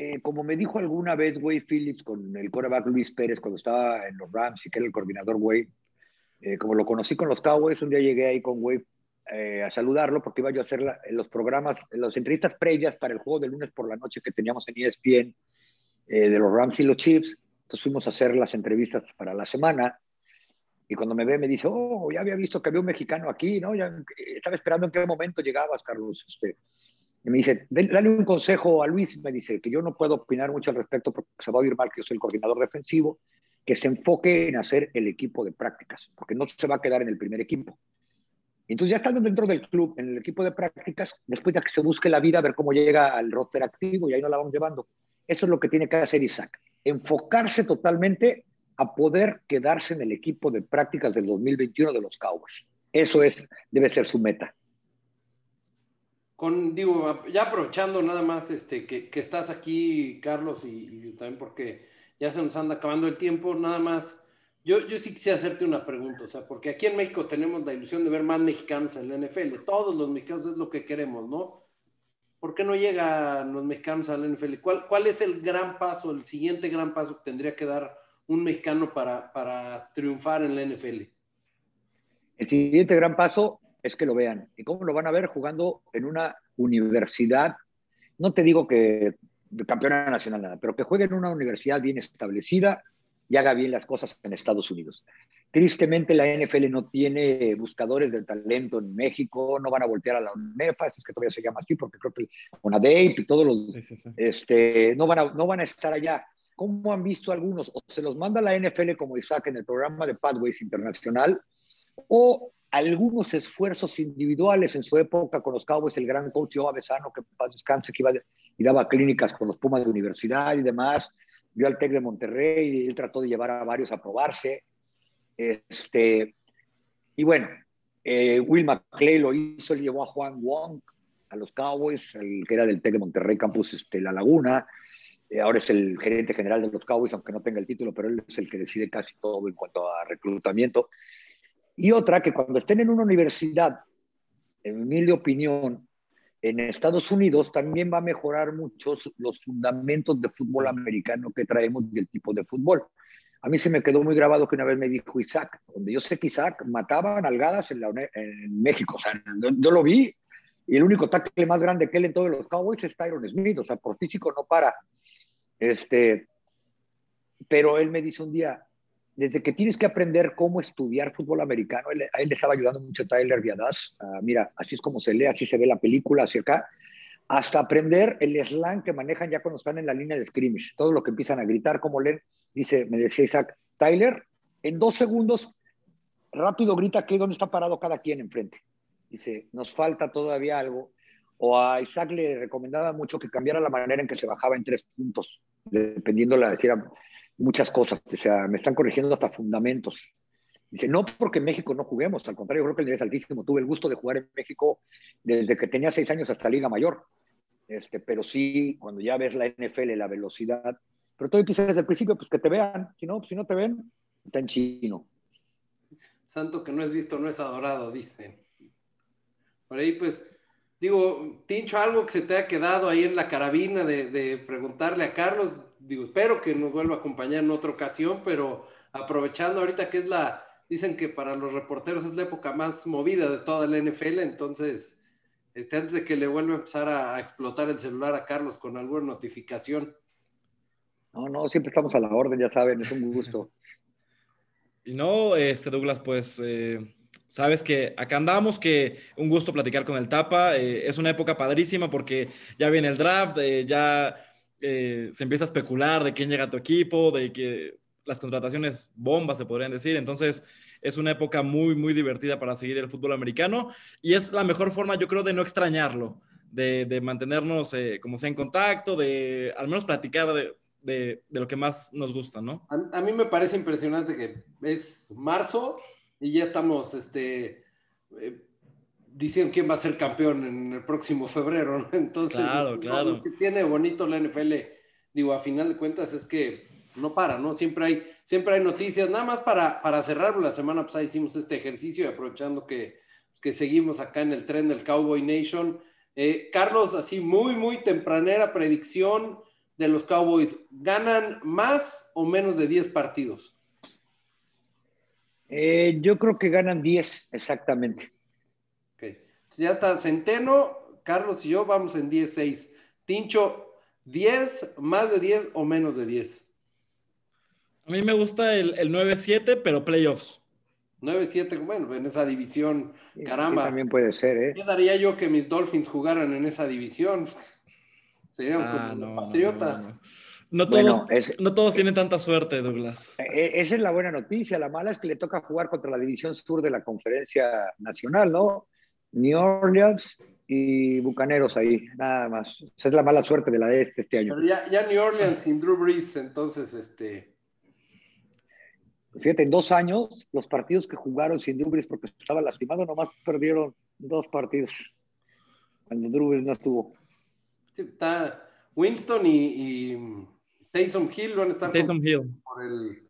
Eh, como me dijo alguna vez Wade Phillips con el quarterback Luis Pérez cuando estaba en los Rams y que era el coordinador Wade, eh, como lo conocí con los Cowboys, un día llegué ahí con Wade eh, a saludarlo porque iba yo a hacer los programas, las entrevistas previas para el juego de lunes por la noche que teníamos en ESPN eh, de los Rams y los Chiefs. Entonces fuimos a hacer las entrevistas para la semana. Y cuando me ve, me dice, oh, ya había visto que había un mexicano aquí, ¿no? Estaba esperando en qué momento llegabas, Carlos. Este, y me dice, dale un consejo a Luis, me dice, que yo no puedo opinar mucho al respecto porque se va a oír mal que yo soy el coordinador defensivo, que se enfoque en hacer el equipo de prácticas, porque no se va a quedar en el primer equipo. Entonces ya estando dentro del club, en el equipo de prácticas, después ya que se busque la vida, a ver cómo llega al roster activo y ahí nos la vamos llevando. Eso es lo que tiene que hacer Isaac, enfocarse totalmente a poder quedarse en el equipo de prácticas del 2021 de los Cowboys. Eso es, debe ser su meta. Con, digo, ya aprovechando nada más este, que, estás aquí, Carlos, y, también porque ya se nos anda acabando el tiempo, nada más, yo, yo sí quisiera hacerte una pregunta, o sea, porque aquí en México tenemos la ilusión de ver más mexicanos en la NFL, todos los mexicanos es lo que queremos, ¿no? ¿Por qué no llegan los mexicanos al NFL? ¿Cuál, ¿Cuál es el gran paso, el siguiente gran paso que tendría que dar un mexicano para, para triunfar en la NFL? El siguiente gran paso es que lo vean. ¿Y cómo lo van a ver? Jugando en una universidad, no te digo que campeona nacional nada, pero que juegue en una universidad bien establecida y haga bien las cosas en Estados Unidos. Tristemente la NFL no tiene buscadores de talento en México, no van a voltear a la UNEFA, es que todavía se llama así, porque creo que UNADEIP y todos los, Este, no, van a, no van a estar allá. ¿Cómo han visto algunos? O se los manda la NFL como Isaac en el programa de Pathways Internacional, o algunos esfuerzos individuales en su época con los Cowboys, el gran coach Joe Avesano, que paz descanse, que iba y daba clínicas con los Pumas de universidad y demás, vio al TEC de Monterrey y él trató de llevar a varios a probarse. Este, y bueno, eh, Will McClay lo hizo, le llevó a Juan Wong a los Cowboys, el que era del TEC de Monterrey, Campus este, La Laguna. Eh, ahora es el gerente general de los Cowboys, aunque no tenga el título, pero él es el que decide casi todo en cuanto a reclutamiento. Y otra, que cuando estén en una universidad, en mi opinión, en Estados Unidos también va a mejorar mucho los fundamentos de fútbol americano que traemos y el tipo de fútbol. A mí se me quedó muy grabado que una vez me dijo Isaac, donde yo sé que Isaac mataba nalgadas en, en México, yo, lo vi, y el único tackle más grande que él en todos los Cowboys es Tyron Smith, o sea, por físico no para. Este, pero él me dice un día, desde que tienes que aprender cómo estudiar fútbol americano, a él le estaba ayudando mucho Tyler Viadas, mira, así es como se lee, así se ve la película hacia acá, hasta aprender el slang que manejan ya cuando están en la línea de scrimmage, todo lo que empiezan a gritar, como leen, dice, me decía Isaac, Tyler, en dos segundos, rápido grita que dónde está parado cada quien enfrente. Dice, nos falta todavía algo. O a Isaac le recomendaba mucho que cambiara la manera en que se bajaba en tres puntos, dependiendo la, decir, muchas cosas, o sea, me están corrigiendo hasta fundamentos. Dice, no porque en México no juguemos, al contrario, creo que el nivel es altísimo. Tuve el gusto de jugar en México desde que tenía seis años hasta Liga Mayor. Este, pero sí, cuando ya ves la NFL, la velocidad, pero todo empieza desde el principio, pues que te vean, si no, si no te ven, está en chino. Santo que no es visto, no es adorado, dicen. Por ahí, pues, digo, Tincho, algo que se te ha quedado ahí en la carabina de preguntarle a Carlos, digo, espero que nos vuelva a acompañar en otra ocasión, pero aprovechando ahorita que es la, dicen que para los reporteros es la época más movida de toda la NFL, entonces, este, antes de que le vuelva a empezar a, explotar el celular a Carlos con alguna notificación. No, no, siempre estamos a la orden, ya saben, es un gusto. y no, este Douglas, pues eh, sabes que acá andamos, que un gusto platicar con el Tapa, eh, es una época padrísima porque ya viene el draft, eh, ya eh, se empieza a especular de quién llega a tu equipo, de que las contrataciones bombas se podrían decir. Entonces, es una época muy, muy divertida para seguir el fútbol americano y es la mejor forma, yo creo, de no extrañarlo, de, mantenernos eh, como sea en contacto, de al menos platicar de, lo que más nos gusta, ¿no? A, mí me parece impresionante que es marzo y ya estamos, este, eh, dicen quién va a ser campeón en el próximo febrero, ¿no? Entonces, claro, claro. lo que tiene bonito la NFL, digo, a final de cuentas es que no para, ¿no? Siempre hay, siempre hay noticias. Nada más para, para cerrar la semana, pues ahí hicimos este ejercicio y aprovechando que, pues, que seguimos acá en el tren del Cowboy Nation. Eh, Carlos, así muy, muy tempranera predicción de los Cowboys. ¿Ganan más o menos de 10 partidos? Eh, yo creo que ganan 10, exactamente. Ya está Centeno, Carlos y yo vamos en 10-6. Tincho, 10, más de 10 o menos de 10. A mí me gusta el, 9-7, pero playoffs. 9-7, bueno, en esa división, caramba. también puede ser, ¿eh? ¿Qué daría yo que mis Dolphins jugaran en esa división? Seríamos ah, como los Patriotas. No, todos, no todos tienen tanta suerte, Douglas. E, e, esa es la buena noticia. La mala es que le toca jugar contra la división sur de la conferencia nacional, ¿no? New Orleans y Bucaneros ahí, nada más. Esa es la mala suerte de la de este, este año. Pero ya, New Orleans sin Drew Brees, entonces, este... Fíjate, en dos años, los partidos que jugaron sin Drew Brees porque estaba lastimado, nomás perdieron dos partidos. Cuando Drew Brees no estuvo. Sí, está Winston y, Taysom Hill van a estar Taysom Hill.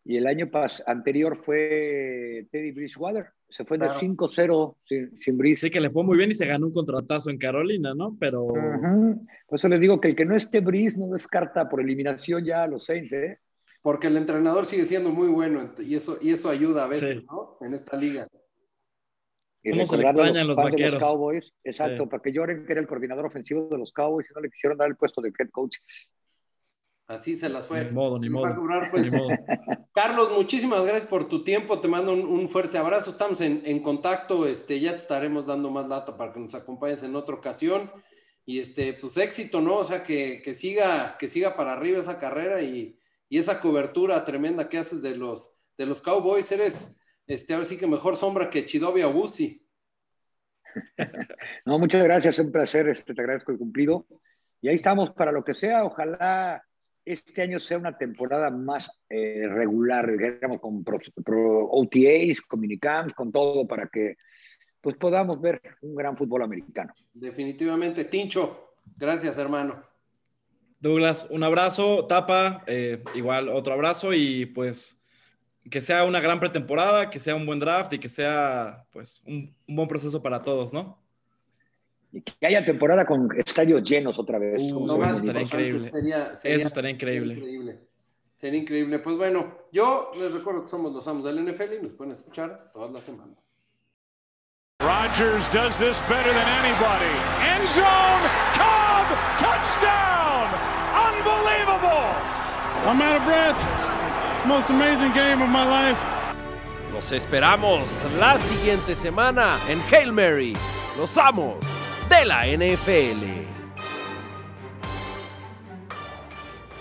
Y el año anterior fue Teddy Bridgewater. Se fue de 5-0 sin, sin Sí, que le fue muy bien y se ganó un contratazo en Carolina, ¿no? Pero. Por eso les digo que el que no esté Brice no descarta por eliminación ya a los Saints, ¿eh? Porque el entrenador sigue siendo muy bueno y eso, y eso ayuda a veces, ¿no? En esta liga. Y ¿Cómo se extrañan los, vaqueros? Cowboys, exacto, para que lloren que era el coordinador ofensivo de los Cowboys y no le quisieron dar el puesto de head coach. Así se las fue. Ni modo, ni modo. Pues. Carlos, muchísimas gracias por tu tiempo. Te mando un, fuerte abrazo. Estamos en, contacto. Este, ya te estaremos dando más data para que nos acompañes en otra ocasión. Y este, pues éxito, ¿no? O sea, que, siga, que siga para arriba esa carrera y, esa cobertura tremenda que haces de los, de los Cowboys. Eres, este, ahora sí que mejor sombra que Chidobi Abusi. No, muchas gracias. Un placer. Este, te agradezco el cumplido. Y ahí estamos para lo que sea. Ojalá este año sea una temporada más eh, regular, digamos, con OTAs, con minicamps, con todo, para que pues podamos ver un gran fútbol americano. Definitivamente, Tincho, gracias hermano. Douglas, un abrazo, Tapa, eh, igual otro abrazo y pues que sea una gran pretemporada, que sea un buen draft y que sea pues un buen proceso para todos, ¿no? Y que haya temporada con estadios llenos otra vez. Uh, eso estaría increíble. eso estaría increíble. Sería increíble. Sería increíble. Pues bueno, yo les recuerdo que somos los amos del NFL y nos pueden escuchar todas las semanas. Rodgers does this better than anybody. End zone, Cobb, touchdown! Unbelievable! I'm out of breath. It's the most amazing game of my life. Los esperamos la siguiente semana en Hail Mary. Los amos de la NFL.